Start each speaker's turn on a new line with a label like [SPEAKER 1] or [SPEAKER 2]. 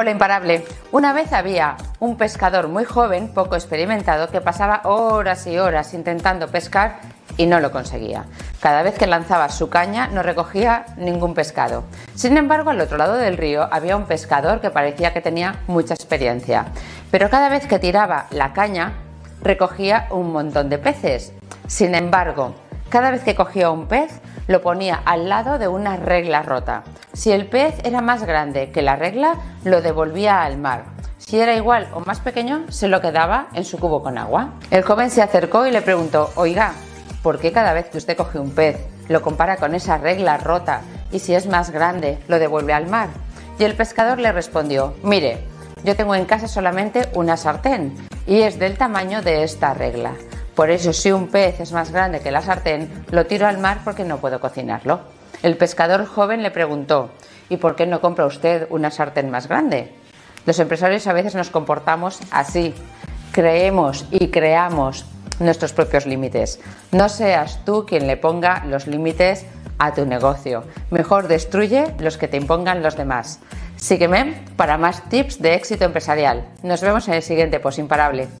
[SPEAKER 1] Hola imparable. Una vez había un pescador muy joven, poco experimentado, que pasaba horas y horas intentando pescar y no lo conseguía. Cada vez que lanzaba su caña no recogía ningún pescado. Sin embargo, al otro lado del río había un pescador que parecía que tenía mucha experiencia. Pero cada vez que tiraba la caña recogía un montón de peces. Sin embargo, cada vez que cogía un pez lo ponía al lado de una regla rota. Si el pez era más grande que la regla, lo devolvía al mar. Si era igual o más pequeño, se lo quedaba en su cubo con agua. El joven se acercó y le preguntó, oiga, ¿por qué cada vez que usted coge un pez lo compara con esa regla rota y si es más grande lo devuelve al mar? Y el pescador le respondió, mire, yo tengo en casa solamente una sartén y es del tamaño de esta regla. Por eso, si un pez es más grande que la sartén, lo tiro al mar porque no puedo cocinarlo. El pescador joven le preguntó, ¿y por qué no compra usted una sartén más grande? Los empresarios a veces nos comportamos así. Creemos y creamos nuestros propios límites. No seas tú quien le ponga los límites a tu negocio. Mejor destruye los que te impongan los demás. Sígueme para más tips de éxito empresarial. Nos vemos en el siguiente Post Imparable.